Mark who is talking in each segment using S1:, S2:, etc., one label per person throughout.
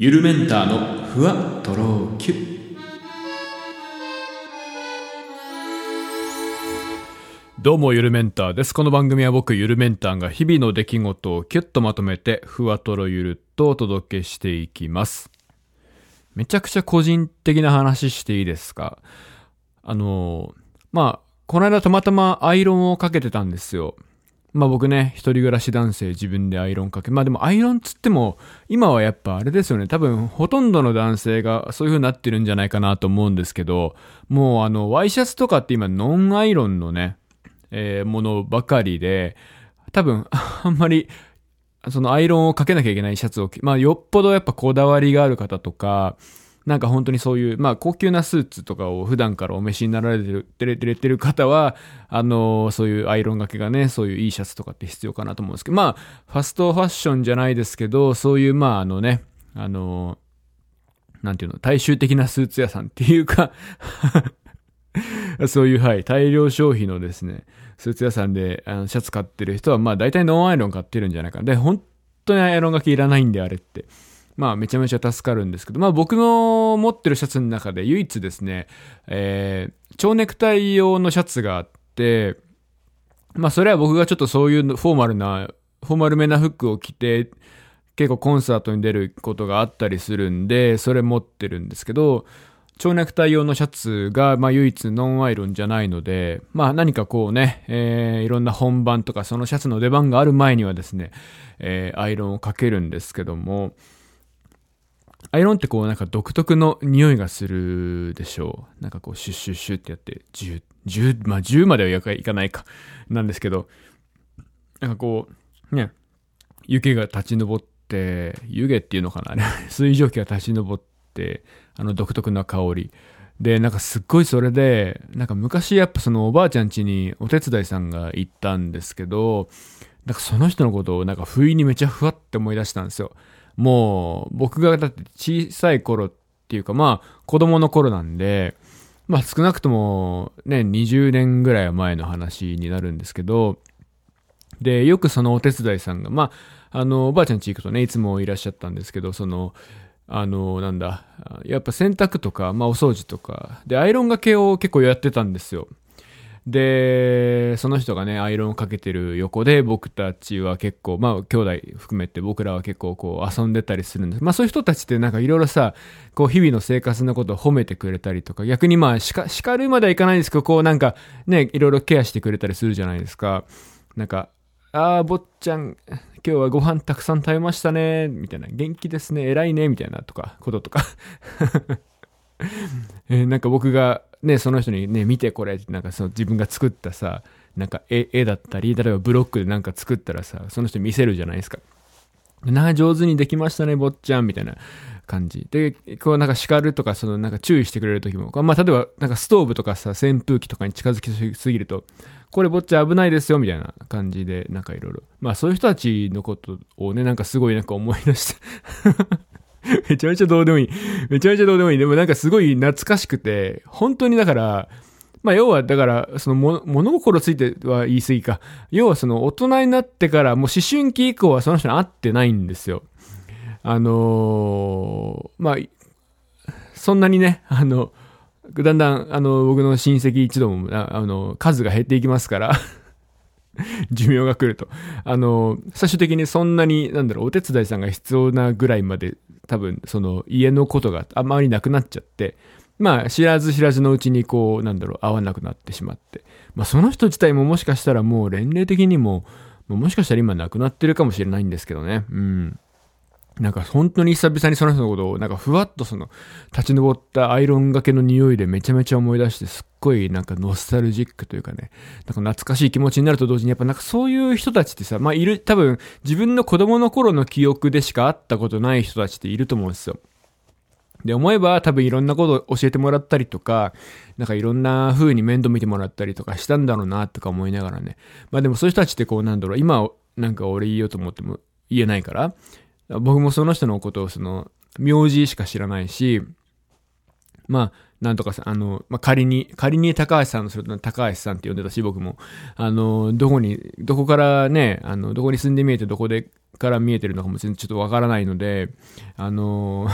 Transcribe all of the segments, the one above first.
S1: ゆるメンターのふわとろきゅどうもゆるメンターです。この番組は僕ゆるメンターが日々の出来事をキュッとまとめてふわとろゆるっとお届けしていきます。めちゃくちゃ個人的な話していいですか？あの、まあ、この間たまたまアイロンをかけてたんですよ。まあ僕ね、一人暮らし男性自分でアイロンかけ、まあでもアイロンつっても、今はやっぱあれですよね、多分ほとんどの男性がそういう風になってるんじゃないかなと思うんですけど、もうあの、ワイシャツとかって今ノンアイロンのね、えーものばかりで、多分 あんまり、そのアイロンをかけなきゃいけないシャツを、まあよっぽどやっぱこだわりがある方とか、なんか本当にそういう、まあ高級なスーツとかを普段からお召しになられてる、てれてる方は、あのそういうアイロンがけがね、そういういいシャツとかって必要かなと思うんですけど、まあ、ファストファッションじゃないですけど、そういう、まああのね、あのなんていうの、大衆的なスーツ屋さんっていうか、そういう、はい、大量消費のですね、スーツ屋さんであのシャツ買ってる人は、まあ大体ノンアイロン買ってるんじゃないかな。で、本当にアイロンがけいらないんで、あれって。まあめちゃめちゃ助かるんですけど、まあ僕の持ってるシャツの中で唯一ですね、えー、蝶ネクタイ用のシャツがあって、まあそれは僕がちょっとそういうフォーマルな、フォーマルめな服を着て、結構コンサートに出ることがあったりするんで、それ持ってるんですけど、蝶ネクタイ用のシャツが、まあ唯一ノンアイロンじゃないので、まあ何かこうね、えー、いろんな本番とかそのシャツの出番がある前にはですね、えー、アイロンをかけるんですけども、アイロンってこうなんか独特の匂いがするでしょう。なんかこうシュッシュッシュってやって、10、10、まあ10まではいかないか、なんですけど、なんかこう、ね、湯気が立ち上って、湯気っていうのかな、水蒸気が立ち上って、あの独特な香り。で、なんかすっごいそれで、なんか昔やっぱそのおばあちゃん家にお手伝いさんが行ったんですけど、なんかその人のことをなんか不意にめちゃふわって思い出したんですよ。もう僕がだって小さい頃っていうかまあ子供の頃なんで、まあ少なくともね、20年ぐらい前の話になるんですけど、で、よくそのお手伝いさんが、まあ、あの、おばあちゃん家行くとね、いつもいらっしゃったんですけど、その、あの、なんだ、やっぱ洗濯とか、まあお掃除とか、で、アイロンがけを結構やってたんですよ。で、その人がね、アイロンをかけてる横で、僕たちは結構、まあ、兄弟含めて僕らは結構こう遊んでたりするんです。まあ、そういう人たちってなんかいろいろさ、こう日々の生活のことを褒めてくれたりとか、逆にまあ、叱るまではいかないんですけど、こうなんかね、いろいろケアしてくれたりするじゃないですか。なんか、あー、坊ちゃん、今日はご飯たくさん食べましたね、みたいな。元気ですね、偉いね、みたいなとか、こととか。えーなんか僕がね、その人にね、見てこれって、なんかその自分が作ったさ、なんか絵絵だったり、例えばブロックでなんか作ったらさ、その人見せるじゃないですか。なあ、上手にできましたね、坊ちゃん、みたいな感じ。で、こうなんか叱るとか、そのなんか注意してくれる時も、まあ例えばなんかストーブとかさ、扇風機とかに近づきすぎると、これ坊ちゃん危ないですよ、みたいな感じで、なんかいろいろ。まあそういう人たちのことをね、なんかすごいなんか思い出して。めちゃめちゃどうでもいい。めちゃめちゃどうでもいい。でもなんかすごい懐かしくて、本当にだから、まあ要はだから、その物心ついては言い過ぎか。要はその大人になってから、もう思春期以降はその人に会ってないんですよ。あのーまあ、そんなにね、あの、だんだん、あの、僕の親戚一同も、あの、数が減っていきますから、寿命が来ると。あの、最終的にそんなに、なんだろう、お手伝いさんが必要なぐらいまで、多分、その、家のことがあまりなくなっちゃって、まあ、知らず知らずのうちに、こう、なんだろう、会わなくなってしまって。まあ、その人自体ももしかしたらもう、年齢的にも、もうもしかしたら今亡くなってるかもしれないんですけどね。うん。なんか本当に久々にその人のことを、なんかふわっとその、立ち上ったアイロンがけの匂いでめちゃめちゃ思い出して、すっごいなんかノスタルジックというかね、なんか懐かしい気持ちになると同時に、やっぱなんかそういう人たちってさ、まあいる、多分自分の子供の頃の記憶でしか会ったことない人たちっていると思うんですよ。で、思えば多分いろんなことを教えてもらったりとか、なんかいろんな風に面倒見てもらったりとかしたんだろうなとか思いながらね。まあでもそういう人たちってこうなんだろう、今なんか俺言おうと思っても言えないから、僕もその人のことをその、名字しか知らないし、まあ、なんとかさ、あの、まあ、仮に、仮に高橋さんのすると高橋さんって呼んでたし、僕も、あの、どこに、どこからね、あの、どこに住んで見えて、どこでから見えてるのかも全然ちょっとわからないので、あの、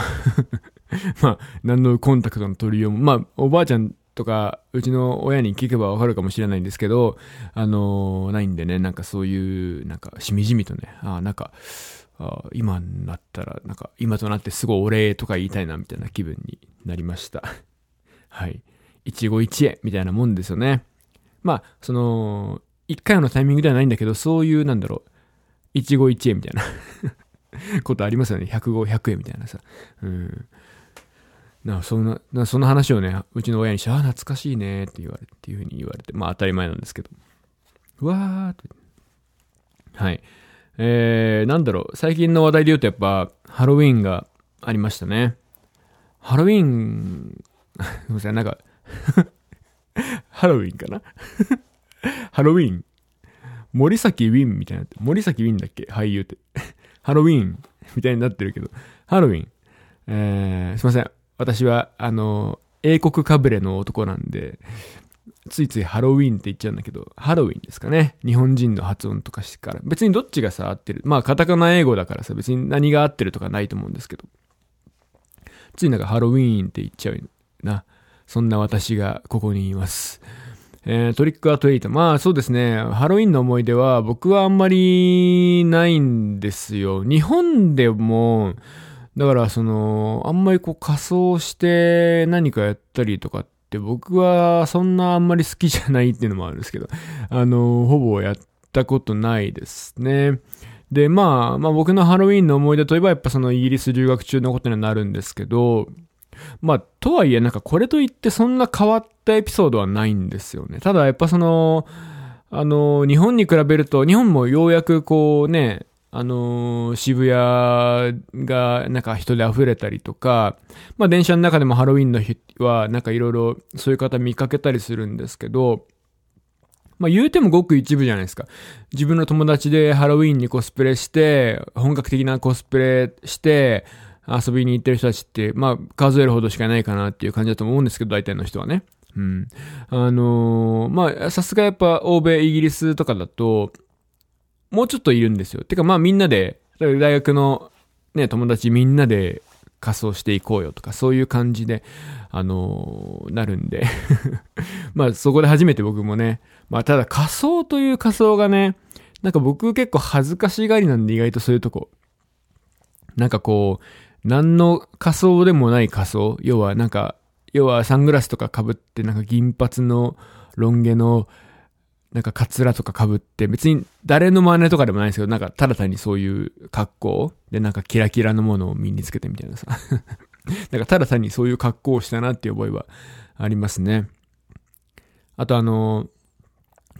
S1: まあ、何のコンタクトの取りようも、まあ、おばあちゃんとか、うちの親に聞けばわかるかもしれないんですけど、あの、ないんでね、なんかそういう、なんか、しみじみとね、ああなんか、あ今になったら、なんか、今となってすごいお礼とか言いたいな、みたいな気分になりました。はい。一期一会みたいなもんですよね。まあ、その、一回のタイミングではないんだけど、そういう、なんだろう、一期一会みたいな ことありますよね。百五百円みたいなさ。うん。なそんな、なその話をね、うちの親にして、あ、懐かしいねって言われて、っていうふうに言われて、まあ当たり前なんですけど。うわーって。はい。えー、なんだろう、最近の話題で言うとやっぱ、ハロウィンがありましたね。ハロウィン ごめんなさい、なんか ハロウィンかな？ハロウィン。森崎ウィンみたいになって、森崎ウィンだっけ？俳優って。ハロウィンみたいになってるけど、ハロウィン。えー、すいません。私は、あの、英国かぶれの男なんで、ついついハロウィンって言っちゃうんだけど、ハロウィンですかね。日本人の発音とかしてから。別にどっちがさ、合ってる。まあ、カタカナ英語だからさ、別に何が合ってるとかないと思うんですけど。ついなんかハロウィーンって言っちゃうな。そんな私がここにいます。えー、トリックアトエイト。まあそうですね。ハロウィンの思い出は僕はあんまりないんですよ。日本でも、だからその、あんまりこう仮装して何かやったりとかって僕はそんなあんまり好きじゃないっていうのもあるんですけど、あの、ほぼやったことないですね。で、まあ、まあ僕のハロウィンの思い出といえばやっぱそのイギリス留学中のことにはなるんですけど、まあ、とはいえなんかこれといってそんな変わったエピソードはないんですよね。ただやっぱその、あの、日本に比べると、日本もようやくこうね、あのー、渋谷がなんか人で溢れたりとか、まあ電車の中でもハロウィンの日はなんかいろいろそういう方見かけたりするんですけど、まあ言うてもごく一部じゃないですか。自分の友達でハロウィンにコスプレして、本格的なコスプレして、遊びに行ってる人たちって、まあ、数えるほどしかないかなっていう感じだと思うんですけど、大体の人はね。うん。あのー、まあ、さすがやっぱ欧米、イギリスとかだと、もうちょっといるんですよ。てかまあみんなで、大学のね、友達みんなで仮装していこうよとか、そういう感じで、あのー、なるんで まあそこで初めて僕もね、まあただ仮装という仮装がね、なんか僕結構恥ずかしがりなんで意外とそういうとこ。なんかこう、何の仮装でもない仮装要はなんか、要はサングラスとか被ってなんか銀髪のロン毛のなんかカツラとか被って別に誰の真似とかでもないんですけどなんかただ単にそういう格好でなんかキラキラのものを身につけてみたいなさ なんかただ単にそういう格好をしたなっていう覚えはありますね。あとあの、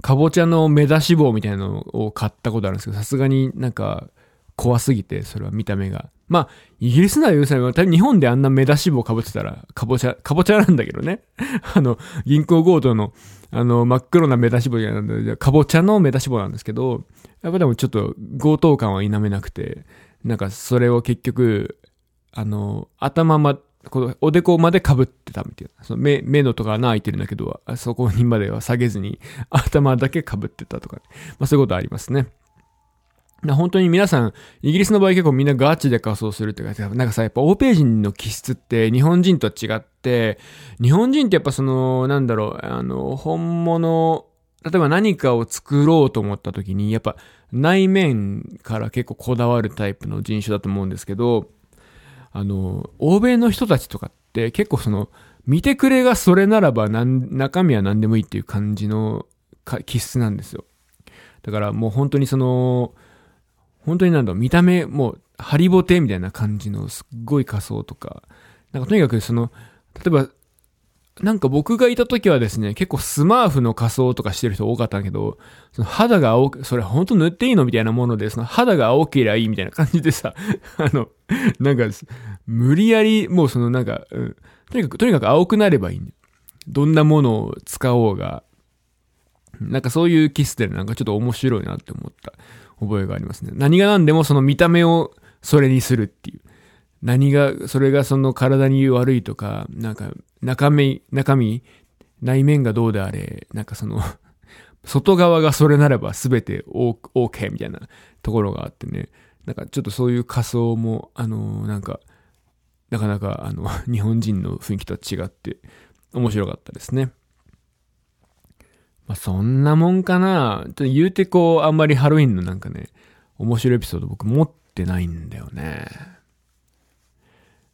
S1: かぼちゃの目出し棒みたいなのを買ったことあるんですけど、さすがになんか怖すぎて、それは見た目が。まあ、イギリスなら許さない。多分日本であんな目出し棒被ってたら、かぼちゃ、かぼちゃなんだけどね。あの、銀行強盗の、あの、真っ黒な目出し棒じゃないんで、かぼちゃの目出し棒なんですけど、やっぱでもちょっと強盗感は否めなくて、なんかそれを結局、あの、頭ま、このおでこまで被ってたみたいな。その目、目のとか穴開いてるんだけど、そこにまでは下げずに、頭だけ被ってたとか、まあそういうことありますね。本当に皆さん、イギリスの場合結構みんなガチで仮装するって書いて。なんかさ、やっぱ欧米人の気質って日本人とは違って、日本人ってやっぱその、なんだろう、あの、本物、例えば何かを作ろうと思った時に、やっぱ内面から結構こだわるタイプの人種だと思うんですけど、あの、欧米の人たちとかって結構その、見てくれがそれならば中身は何でもいいっていう感じの気質なんですよ。だからもう本当にその、本当になんだろう、見た目、もう、ハリボテみたいな感じのすっごい仮装とか、なんかとにかくその、例えば、なんか僕がいた時はですね、結構スマーフの仮装とかしてる人多かったんだけど、その肌が青く、それ本当塗っていいのみたいなもので、その肌が青けりゃいいみたいな感じでさ、あの、なんか、無理やり、もうそのなんか、うん、とにかく、とにかく青くなればいい、ね、どんなものを使おうが、なんかそういうキスでなんかちょっと面白いなって思った。覚えがありますね。何が何でもその見た目をそれにするっていう。何が、それがその体に悪いとか、なんか、中身、中身、内面がどうであれ、なんかその 外側がそれならば全て OK みたいなところがあってね、なんかちょっとそういう仮想も、あのなんか、なかなかあの、日本人の雰囲気とは違って面白かったですね。まあ、そんなもんかな。言うてこう、あんまりハロウィンのなんかね、面白いエピソード僕持ってないんだよね。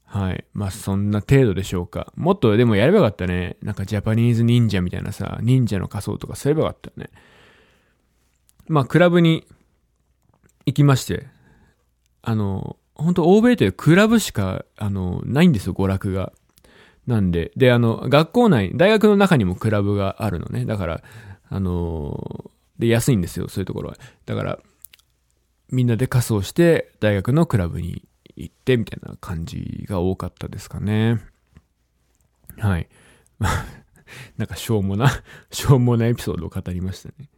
S1: はい。まあ、そんな程度でしょうか。もっとでもやればよかったね。なんかジャパニーズ忍者みたいなさ、忍者の仮装とかすればよかったね。まあ、クラブに行きまして、あの、本当欧米というクラブしか、あの、ないんですよ、娯楽が。なんで、で、あの、学校内、大学の中にもクラブがあるのね。だから、あので、安いんですよ、そういうところは。だから、みんなで仮装して、大学のクラブに行って、みたいな感じが多かったですかね。はい。なんか、しょうもな、しょうもなエピソードを語りましたね。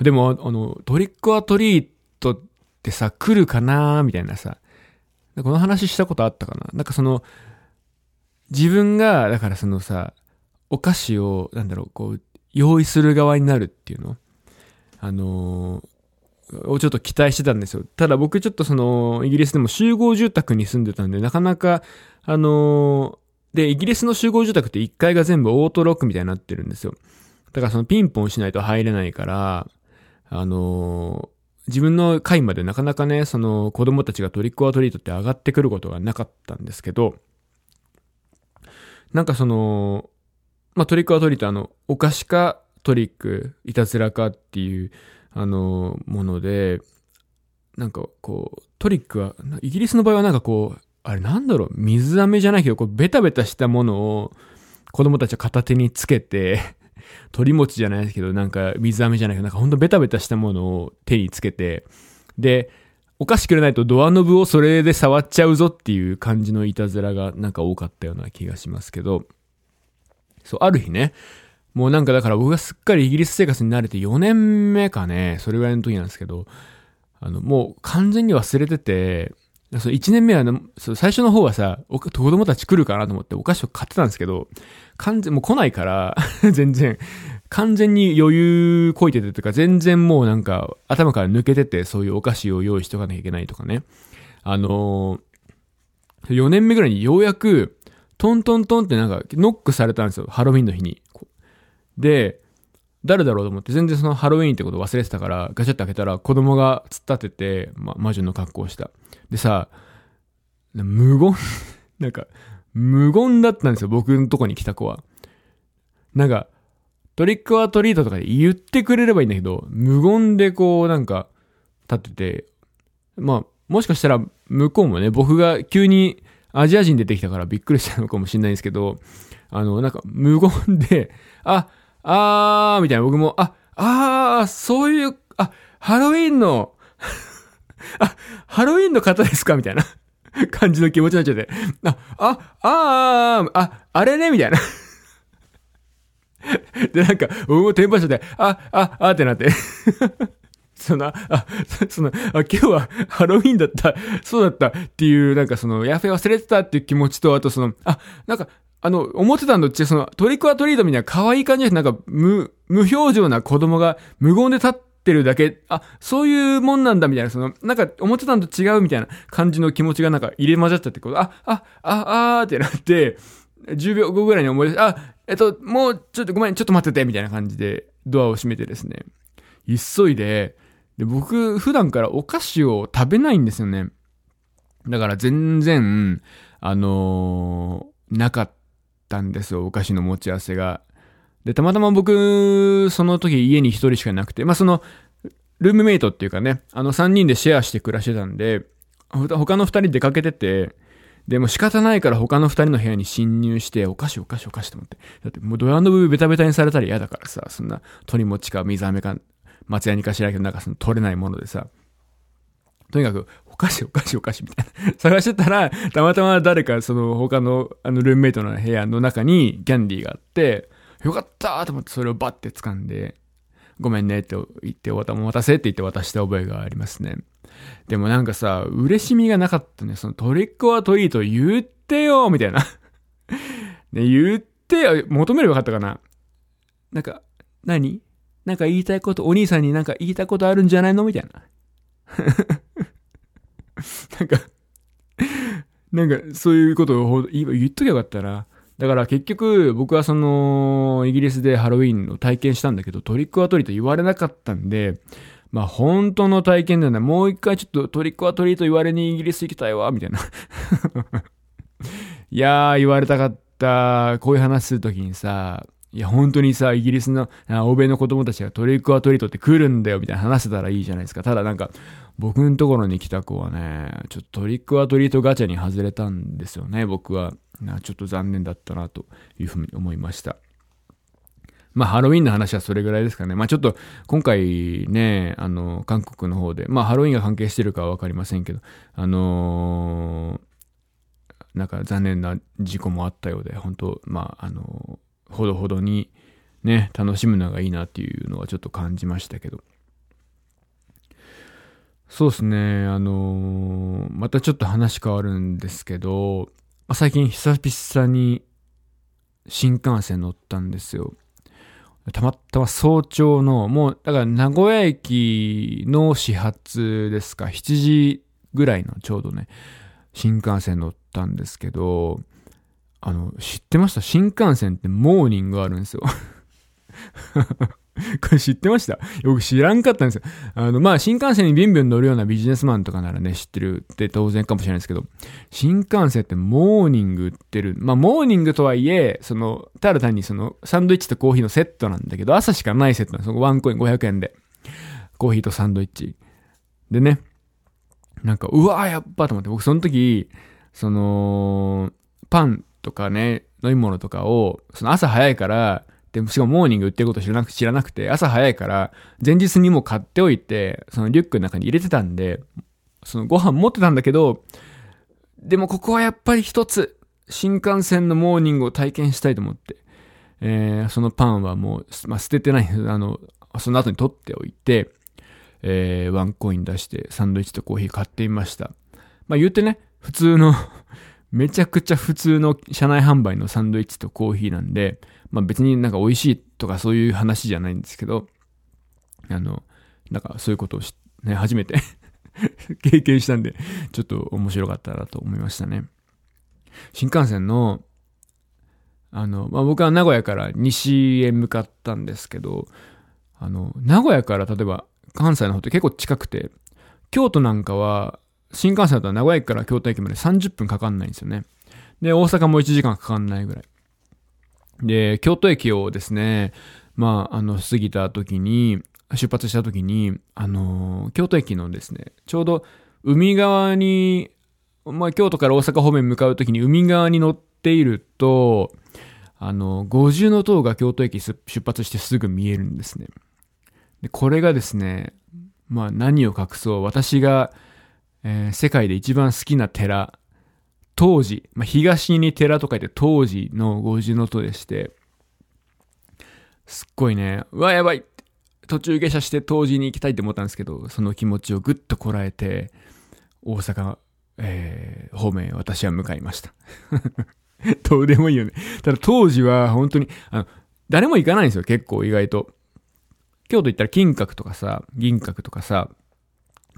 S1: でも、あの、トリックアトリートってさ、来るかなみたいなさ、この話したことあったかななんかその、自分が、だからそのさ、お菓子を、なんだろう、こう、用意する側になるっていうの？あのー、をちょっと期待してたんですよ。ただ僕ちょっとその、イギリスでも集合住宅に住んでたんで、なかなか、あのー、で、イギリスの集合住宅って1階が全部オートロックみたいになってるんですよ。だからそのピンポンしないと入れないから、あのー、自分の階までなかなかね、その子供たちがトリックオアトリートって上がってくることがなかったんですけど、なんかその、まあ、トリックアトリートあの、お菓子かトリック、いたずらかっていう、あの、もので、なんかこう、トリックは、イギリスの場合はなんかこう、あれなんだろう、水飴じゃないけど、こう、ベタベタしたものを子供たちは片手につけて、鳥餅じゃないですけど、なんか水飴じゃないけど、なんかほんとベタベタしたものを手につけて、で、お菓子くれないとドアノブをそれで触っちゃうぞっていう感じのいたずらがなんか多かったような気がしますけど、そう、ある日ね、もうなんかだから僕がすっかりイギリス生活に慣れて4年目かね、それぐらいの時なんですけど、あの、もう完全に忘れてて、その1年目は、ね、最初の方はさ、子供たち来るかなと思ってお菓子を買ってたんですけど、完全、もう来ないから 全然、完全に余裕こいててとか、全然もうなんか、頭から抜けてて、そういうお菓子を用意しとかなきゃいけないとかね。あのー、4年目ぐらいにようやく、トントントンってなんか、ノックされたんですよ。ハロウィンの日に。で、誰だろうと思って、全然そのハロウィンってこと忘れてたから、ガチャって開けたら、子供が突っ立てて、ま、魔女の格好をした。でさ、無言 なんか、無言だったんですよ、僕のとこに来た子は。なんか、トリックはトリートとかで言ってくれればいいんだけど、無言でこうなんか立ってて、まあ、もしかしたら向こうもね、僕が急にアジア人出てきたからびっくりしたのかもしれないんですけど、あの、なんか無言で、あ、あー、みたいな。僕も、あ、あー、そういう、あ、ハロウィンのあ、ハロウィンの方ですか？みたいな。感じの気持ちになっちゃって、あ、あ、あー、あ、あれね？みたいな。で、なんか、僕もテンパしちゃって、あ、あ、あってなって。その、あ、その、あ、今日はハロウィンだった、そうだったっていう、なんかその、やべ忘れてたっていう気持ちと、あとその、あ、なんか、あの、思ってたのって、その、トリックアトリートみたいな可愛い感じで、なんか、無、無表情な子供が無言で立ってるだけ、あ、そういうもんなんだみたいな、その、なんか、思ってたのと違うみたいな感じの気持ちがなんか入れ混ざっちゃって、こう、あ、あ、あ、あーってなって、10秒後ぐらいに思い出して、あ、えっと、もうちょっとごめん、ちょっと待ってて、みたいな感じでドアを閉めてですね、急いで、で、僕、普段からお菓子を食べないんですよね。だから全然、あのー、なかったんですよ、お菓子の持ち合わせが。で、たまたま僕、その時家に一人しかなくて、まあ、その、ルームメイトっていうかね、あの三人でシェアして暮らしてたんで、他の二人出かけてて、でも仕方ないから他の二人の部屋に侵入して、お菓子お菓子お菓子と思って。だってもうドヤの部ベタベタにされたら嫌だからさ、そんな鳥餅か水飴か松屋にかしらけどなんかその取れないものでさ。とにかく、お菓子お菓子お菓子みたいな。探してたら、たまたま誰かその他のあのルームメイトの部屋の中にキャンディーがあって、よかったと思ってそれをバッて掴んで、ごめんねって言って、お待たせって言って渡した覚えがありますね。でもなんかさ、嬉しみがなかったね。そのトリックはトリート言ってよみたいな ね、言ってよ求めればよかったかななんか、何？なんか言いたいこと、お兄さんになんか言いたいことあるんじゃないのみたいな。なんかなんか、そういうことを言っときゃよかったな。だから結局、僕はその、イギリスでハロウィンを体験したんだけど、トリックはトリート言われなかったんで、まあ本当の体験だよね。もう一回ちょっとトリックはトリート言われにイギリス行きたいわ、みたいな。いやー、言われたかった。こういう話するときにさ、いや、本当にさ、イギリスの、欧米の子供たちがトリックはトリートって来るんだよ、みたいな話せたらいいじゃないですか。ただなんか、僕のところに来た子はね、ちょっとトリックはトリートガチャに外れたんですよね、僕は。なちょっと残念だったな、というふうに思いました。まあ、ハロウィンの話はそれぐらいですかね。まあ、ちょっと、今回ね、あの、韓国の方で、まあ、ハロウィンが関係してるかはわかりませんけど、あのー、なんか残念な事故もあったようで、本当まあ、あのー、ほどほどにね、楽しむのがいいなっていうのはちょっと感じましたけど。そうですね、あのー、またちょっと話変わるんですけど、最近久々に新幹線乗ったんですよ。たまたま早朝の、もう、だから名古屋駅の始発ですか、7時ぐらいのちょうどね、新幹線乗ったんですけど、あの、知ってました？新幹線ってモーニングあるんですよ。これ知ってました？よく知らんかったんですよ。あの、まあ、新幹線にビンビン乗るようなビジネスマンとかならね、知ってるって当然かもしれないですけど、新幹線ってモーニング売ってる。まあ、モーニングとはいえ、その、ただ単にその、サンドイッチとコーヒーのセットなんだけど、朝しかないセットなんですよ。ワンコイン500円で。コーヒーとサンドイッチ。でね、なんか、うわーやっぱと思って、僕その時、その、パンとかね、飲み物とかを、その朝早いから、で、しかもモーニング売ってること知らなく知らなくて、朝早いから、前日にも買っておいて、そのリュックの中に入れてたんで、そのご飯持ってたんだけど、でもここはやっぱり一つ、新幹線のモーニングを体験したいと思って、えー、そのパンはもう、まあ、捨ててない、あの、その後に取っておいて、えー、ワンコイン出してサンドイッチとコーヒー買ってみました。まあ言ってね、普通の めちゃくちゃ普通の車内販売のサンドイッチとコーヒーなんで、まあ別になんか美味しいとかそういう話じゃないんですけど、あの、なんかそういうことをし、ね、初めて 経験したんで、ちょっと面白かったなと思いましたね。新幹線の、あの、まあ僕は名古屋から西へ向かったんですけど、あの、名古屋から例えば関西の方って結構近くて、京都なんかは新幹線だったら名古屋駅から京都駅まで30分かかんないんですよね。で、大阪も1時間かかんないぐらい。で、京都駅をですね、まあ、あの、過ぎた時に、出発した時に、あの京都駅のですね、ちょうど海側に、まあ、京都から大阪方面向かう時に海側に乗っていると、あの、五重の塔が京都駅出発してすぐ見えるんですね。で、これがですね、まあ何を隠そう、私が、えー、世界で一番好きな寺当時、まあ、東に寺と書いて当時の五重塔でして、すっごいね、うわ、やばい途中下車して当時に行きたいって思ったんですけど、その気持ちをぐっとこらえて、大阪、えー、方面へ私は向かいました。どうでもいいよね。ただ当時は本当に、あの、誰も行かないんですよ、結構意外と。京都行ったら金閣とかさ、銀閣とかさ、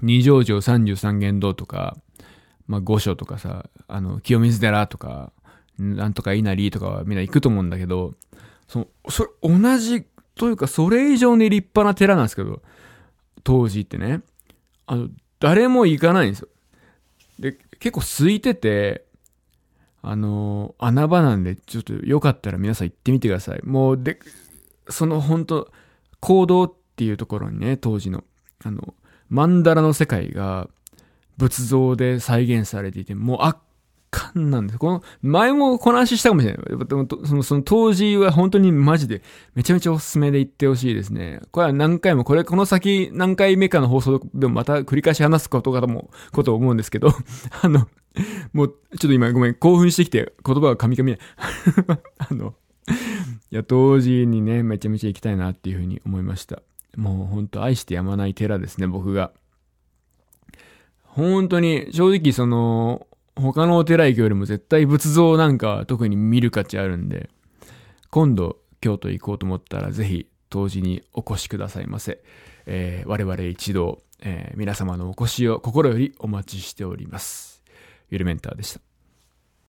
S1: 二条城三十三間堂とか、まあ、御所とかさ、あの、清水寺とか、なんとか稲荷とかはみんな行くと思うんだけど、その、それ、同じ、というか、それ以上に立派な寺なんですけど、当時ってね、あの、誰も行かないんですよ。で、結構空いてて、あの、穴場なんで、ちょっとよかったら皆さん行ってみてください。もう、で、その本当行動っていうところにね、当時の、あの、マンダラの世界が、仏像で再現されていて、もう圧巻なんです。この、前もこの話したかもしれない。でもその、その当時は本当にマジで、めちゃめちゃおすすめで言ってほしいですね。これは何回も、これ、この先何回目かの放送でもまた繰り返し話すことかとも、こと思うんですけど、あの、もう、ちょっと今ごめん、興奮してきて言葉が噛み噛み。あの、いや、当時にね、めちゃめちゃ行きたいなっていうふうに思いました。もう本当愛してやまない寺ですね、僕が。本当に、正直その、他のお寺行くよりも絶対仏像なんか特に見る価値あるんで、今度京都行こうと思ったらぜひ当時にお越しくださいませ。えー、我々一同、えー、皆様のお越しを心よりお待ちしております。ゆるメンターでした。